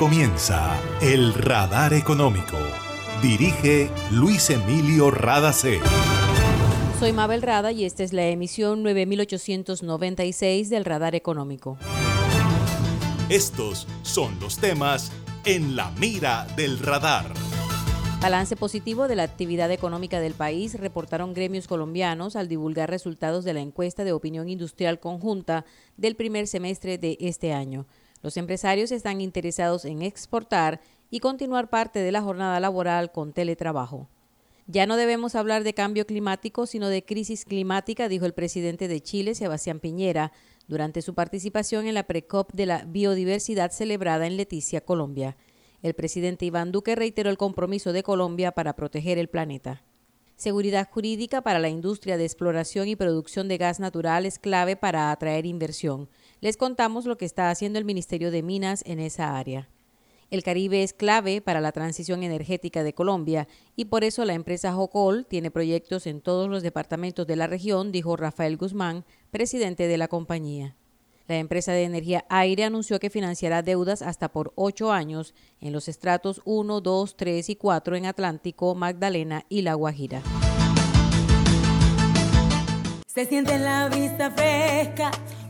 comienza El Radar Económico. Dirige Luis Emilio Radacé. Soy Mabel Rada y esta es la emisión 9896 del Radar Económico. Estos son los temas en la mira del radar. Balance positivo de la actividad económica del país reportaron gremios colombianos al divulgar resultados de la encuesta de opinión industrial conjunta del primer semestre de este año. Los empresarios están interesados en exportar y continuar parte de la jornada laboral con teletrabajo. Ya no debemos hablar de cambio climático, sino de crisis climática, dijo el presidente de Chile, Sebastián Piñera, durante su participación en la PRECOP de la biodiversidad celebrada en Leticia, Colombia. El presidente Iván Duque reiteró el compromiso de Colombia para proteger el planeta. Seguridad jurídica para la industria de exploración y producción de gas natural es clave para atraer inversión. Les contamos lo que está haciendo el Ministerio de Minas en esa área. El Caribe es clave para la transición energética de Colombia y por eso la empresa Jocol tiene proyectos en todos los departamentos de la región, dijo Rafael Guzmán, presidente de la compañía. La empresa de energía aire anunció que financiará deudas hasta por ocho años en los estratos 1, 2, 3 y 4 en Atlántico, Magdalena y La Guajira. Se siente la vista fresca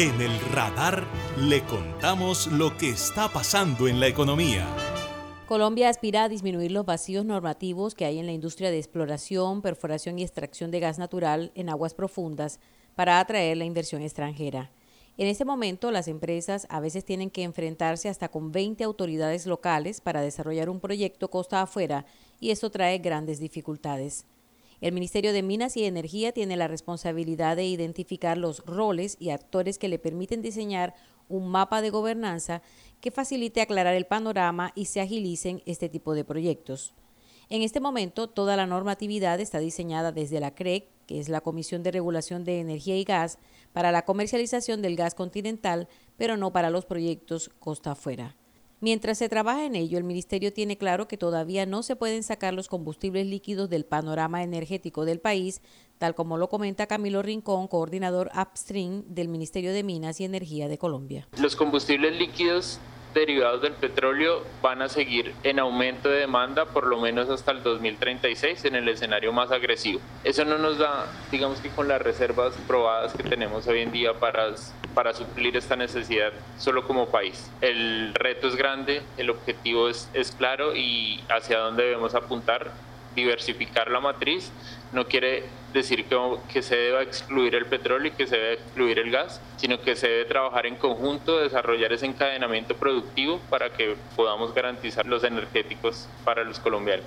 En el radar le contamos lo que está pasando en la economía. Colombia aspira a disminuir los vacíos normativos que hay en la industria de exploración, perforación y extracción de gas natural en aguas profundas para atraer la inversión extranjera. En este momento, las empresas a veces tienen que enfrentarse hasta con 20 autoridades locales para desarrollar un proyecto costa afuera y esto trae grandes dificultades. El Ministerio de Minas y Energía tiene la responsabilidad de identificar los roles y actores que le permiten diseñar un mapa de gobernanza que facilite aclarar el panorama y se agilicen este tipo de proyectos. En este momento, toda la normatividad está diseñada desde la CREC, que es la Comisión de Regulación de Energía y Gas, para la comercialización del gas continental, pero no para los proyectos costa afuera. Mientras se trabaja en ello, el Ministerio tiene claro que todavía no se pueden sacar los combustibles líquidos del panorama energético del país, tal como lo comenta Camilo Rincón, coordinador upstream del Ministerio de Minas y Energía de Colombia. Los combustibles líquidos derivados del petróleo van a seguir en aumento de demanda por lo menos hasta el 2036 en el escenario más agresivo. Eso no nos da, digamos que con las reservas probadas que tenemos hoy en día para, para suplir esta necesidad solo como país. El reto es grande, el objetivo es, claro y hacia dónde debemos apuntar, diversificar la matriz no quiere decir que, que, se deba excluir el petróleo y que se debe excluir el gas, sino que se debe trabajar en conjunto, desarrollar ese encadenamiento productivo para que podamos garantizar los energéticos para los colombianos.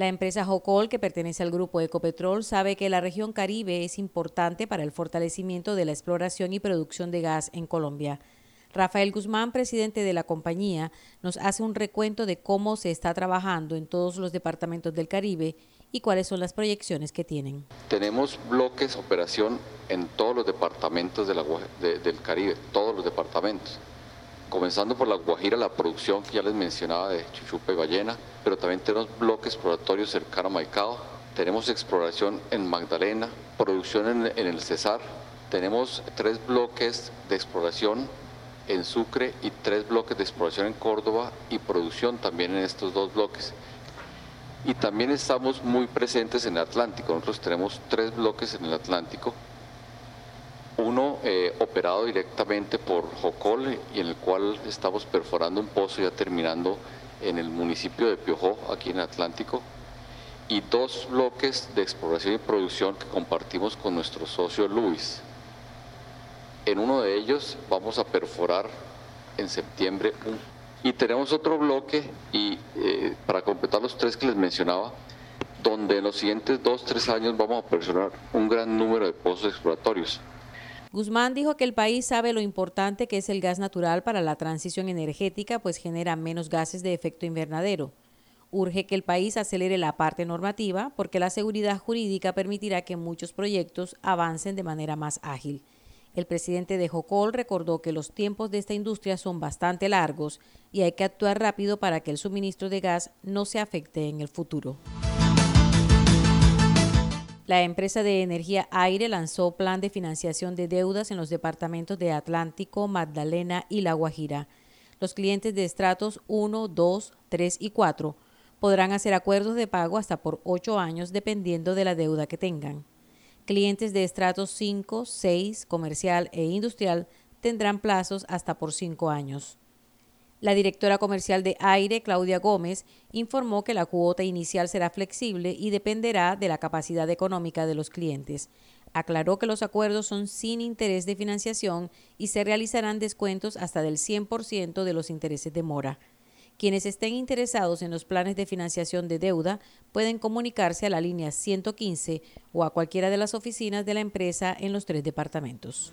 La empresa Jocol, que pertenece al grupo Ecopetrol, sabe que la región Caribe es importante para el fortalecimiento de la exploración y producción de gas en Colombia. Rafael Guzmán, presidente de la compañía, nos hace un recuento de cómo se está trabajando en todos los departamentos del Caribe y cuáles son las proyecciones que tienen. Tenemos bloques operación en todos los departamentos del Caribe, todos los departamentos. Comenzando por la Guajira, la producción que ya les mencionaba de chuchupa y ballena, pero también tenemos bloques exploratorios cercano a Maicao, tenemos exploración en Magdalena, producción en, el Cesar, tenemos tres bloques de exploración en Sucre y tres bloques de exploración en Córdoba y producción también en estos dos bloques. Y también estamos muy presentes en el Atlántico. Nosotros tenemos tres bloques en el Atlántico. Uno eh, operado directamente por Jocol y en el cual estamos perforando un pozo ya terminando en el municipio de Piojó, aquí en el Atlántico. Y dos bloques de exploración y producción que compartimos con nuestro socio Luis. En uno de ellos vamos a perforar en septiembre y tenemos otro bloque, y eh, para completar los tres que les mencionaba, donde en los siguientes dos, tres años vamos a presionar un gran número de pozos exploratorios. Guzmán dijo que el país sabe lo importante que es el gas natural para la transición energética, pues genera menos gases de efecto invernadero. Urge que el país acelere la parte normativa porque la seguridad jurídica permitirá que muchos proyectos avancen de manera más ágil. El presidente de Jocol recordó que los tiempos de esta industria son bastante largos y hay que actuar rápido para que el suministro de gas no se afecte en el futuro. La empresa de energía Aire lanzó plan de financiación de deudas en los departamentos de Atlántico, Magdalena y La Guajira. Los clientes de estratos 1, 2, 3 y 4 podrán hacer acuerdos de pago hasta por 8 años dependiendo de la deuda que tengan. Clientes de estratos 5, 6, comercial e industrial tendrán plazos hasta por 5 años. La directora comercial de Aire, Claudia Gómez, informó que la cuota inicial será flexible y dependerá de la capacidad económica de los clientes. Aclaró que los acuerdos son sin interés de financiación y se realizarán descuentos hasta del 100% de los intereses de mora. Quienes estén interesados en los planes de financiación de deuda pueden comunicarse a la línea 115 o a cualquiera de las oficinas de la empresa en los tres departamentos.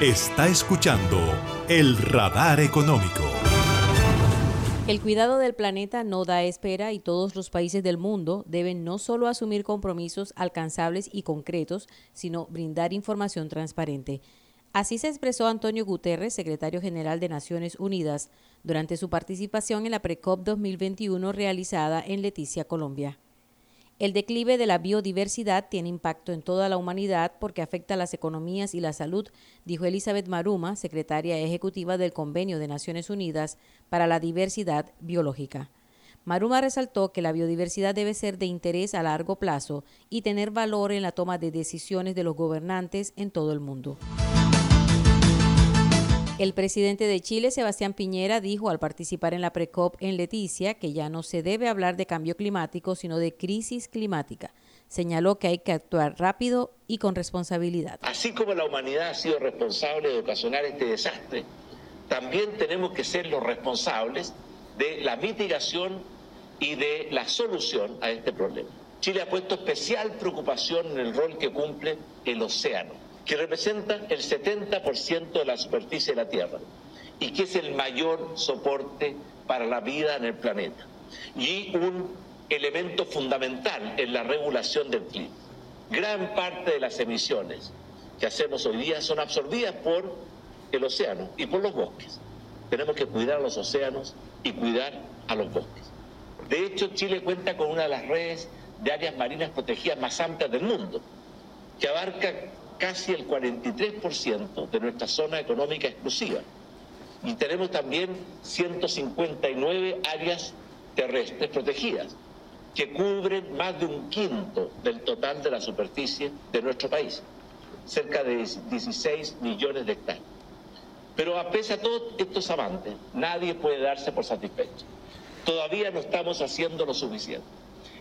Está escuchando el radar económico. El cuidado del planeta no da espera y todos los países del mundo deben no solo asumir compromisos alcanzables y concretos, sino brindar información transparente. Así se expresó Antonio Guterres, secretario general de Naciones Unidas, durante su participación en la PRECOP 2021 realizada en Leticia, Colombia. El declive de la biodiversidad tiene impacto en toda la humanidad porque afecta a las economías y la salud, dijo Elizabeth Maruma, secretaria ejecutiva del Convenio de Naciones Unidas para la Diversidad Biológica. Maruma resaltó que la biodiversidad debe ser de interés a largo plazo y tener valor en la toma de decisiones de los gobernantes en todo el mundo. El presidente de Chile, Sebastián Piñera, dijo al participar en la PRECOP en Leticia que ya no se debe hablar de cambio climático, sino de crisis climática. Señaló que hay que actuar rápido y con responsabilidad. Así como la humanidad ha sido responsable de ocasionar este desastre, también tenemos que ser los responsables de la mitigación y de la solución a este problema. Chile ha puesto especial preocupación en el rol que cumple el océano que representa el 70% de la superficie de la Tierra y que es el mayor soporte para la vida en el planeta y un elemento fundamental en la regulación del clima. Gran parte de las emisiones que hacemos hoy día son absorbidas por el océano y por los bosques. Tenemos que cuidar los océanos y cuidar a los bosques. De hecho, Chile cuenta con una de las redes de áreas marinas protegidas más amplias del mundo, que abarca casi el 43% de nuestra zona económica exclusiva. Y tenemos también 159 áreas terrestres protegidas, que cubren más de un quinto del total de la superficie de nuestro país, cerca de 16 millones de hectáreas. Pero a pesar de todos estos avances, nadie puede darse por satisfecho. Todavía no estamos haciendo lo suficiente.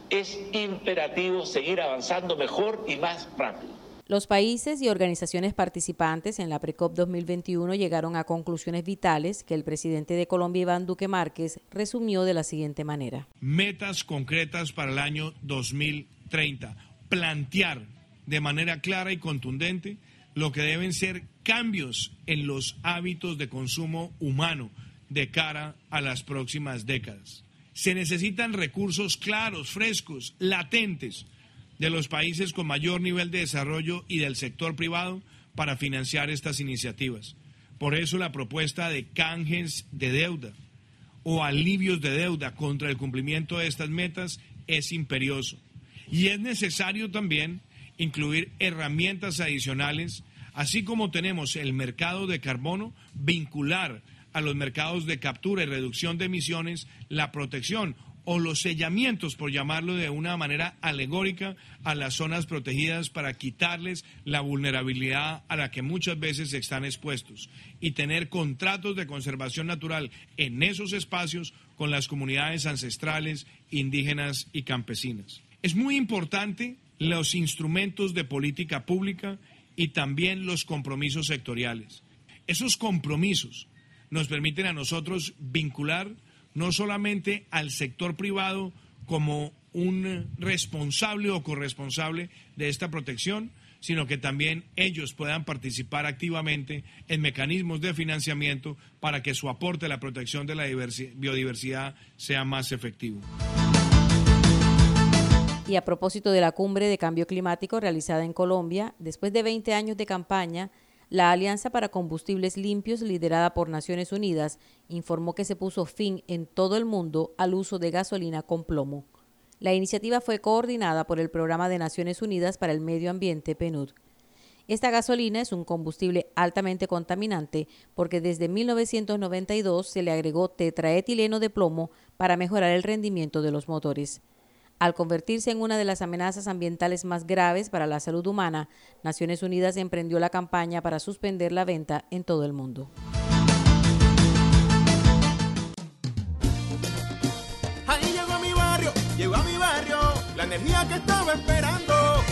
Es imperativo seguir avanzando mejor y más rápido. Los países y organizaciones participantes en la PRECOP 2021 llegaron a conclusiones vitales que el presidente de Colombia, Iván Duque Márquez, resumió de la siguiente manera. Metas concretas para el año 2030. Plantear de manera clara y contundente lo que deben ser cambios en los hábitos de consumo humano de cara a las próximas décadas. Se necesitan recursos claros, frescos, latentes de los países con mayor nivel de desarrollo y del sector privado para financiar estas iniciativas. Por eso la propuesta de canjes de deuda o alivios de deuda contra el cumplimiento de estas metas es imperioso. Y es necesario también incluir herramientas adicionales, así como tenemos el mercado de carbono, vincular a los mercados de captura y reducción de emisiones la protección o los sellamientos, por llamarlo de una manera alegórica, a las zonas protegidas para quitarles la vulnerabilidad a la que muchas veces están expuestos y tener contratos de conservación natural en esos espacios con las comunidades ancestrales, indígenas y campesinas. Es muy importante los instrumentos de política pública y también los compromisos sectoriales. Esos compromisos nos permiten a nosotros vincular no solamente al sector privado como un responsable o corresponsable de esta protección, sino que también ellos puedan participar activamente en mecanismos de financiamiento para que su aporte a la protección de la biodiversidad sea más efectivo. Y a propósito de la cumbre de cambio climático realizada en Colombia, después de 20 años de campaña, la Alianza para Combustibles Limpios, liderada por Naciones Unidas, informó que se puso fin en todo el mundo al uso de gasolina con plomo. La iniciativa fue coordinada por el Programa de Naciones Unidas para el Medio Ambiente, PNUD. Esta gasolina es un combustible altamente contaminante porque desde 1992 se le agregó tetraetileno de plomo para mejorar el rendimiento de los motores. Al convertirse en una de las amenazas ambientales más graves para la salud humana, Naciones Unidas emprendió la campaña para suspender la venta en todo el mundo. Llegó a mi barrio, la energía que estaba esperando,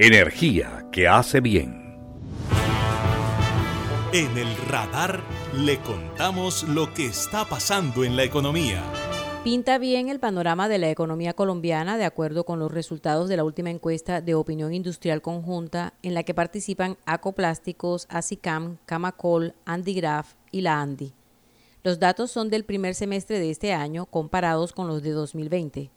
energía que hace bien. En el radar le contamos lo que está pasando en la economía. Pinta bien el panorama de la economía colombiana de acuerdo con los resultados de la última encuesta de opinión industrial conjunta en la que participan Acoplásticos, ASICAM, Camacol, Andigraf y la ANDI. Los datos son del primer semestre de este año comparados con los de 2020.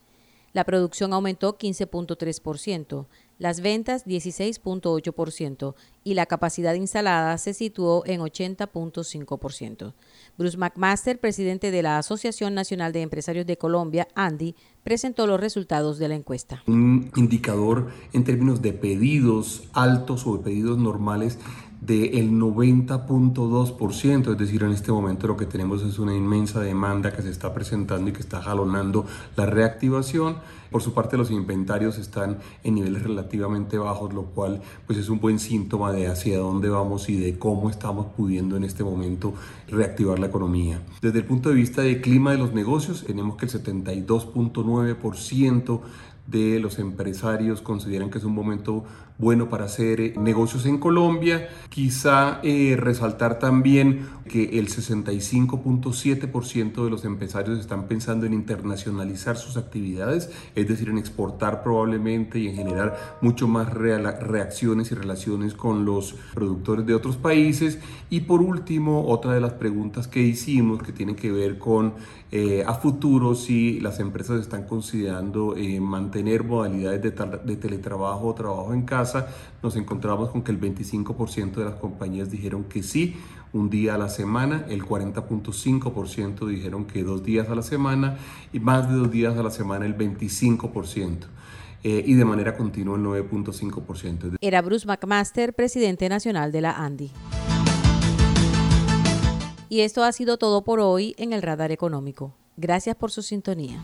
La producción aumentó 15.3%, las ventas 16.8% y la capacidad instalada se situó en 80.5%. Bruce McMaster, presidente de la Asociación Nacional de Empresarios de Colombia, ANDI, presentó los resultados de la encuesta. Un indicador en términos de pedidos altos o de pedidos normales del 90.2%, es decir, en este momento lo que tenemos es una inmensa demanda que se está presentando y que está jalonando la reactivación. Por su parte, los inventarios están en niveles relativamente bajos, lo cual pues es un buen síntoma de hacia dónde vamos y de cómo estamos pudiendo en este momento reactivar la economía. Desde el punto de vista del clima de los negocios, tenemos que el 72.9% de los empresarios consideran que es un momento bueno para hacer eh, negocios en Colombia. Quizá eh, resaltar también que el 65.7% de los empresarios están pensando en internacionalizar sus actividades, es decir, en exportar probablemente y en generar mucho más reacciones y relaciones con los productores de otros países. Y por último, otra de las preguntas que hicimos que tiene que ver con eh, a futuro si las empresas están considerando mantener modalidades de, de teletrabajo o trabajo en casa nos encontramos con que el 25% de las compañías dijeron que sí, un día a la semana, el 40.5% dijeron que dos días a la semana y más de dos días a la semana el 25%. Eh, y de manera continua el 9.5%. Era Bruce McMaster, presidente nacional de la ANDI. Y esto ha sido todo por hoy en el Radar Económico. Gracias por su sintonía.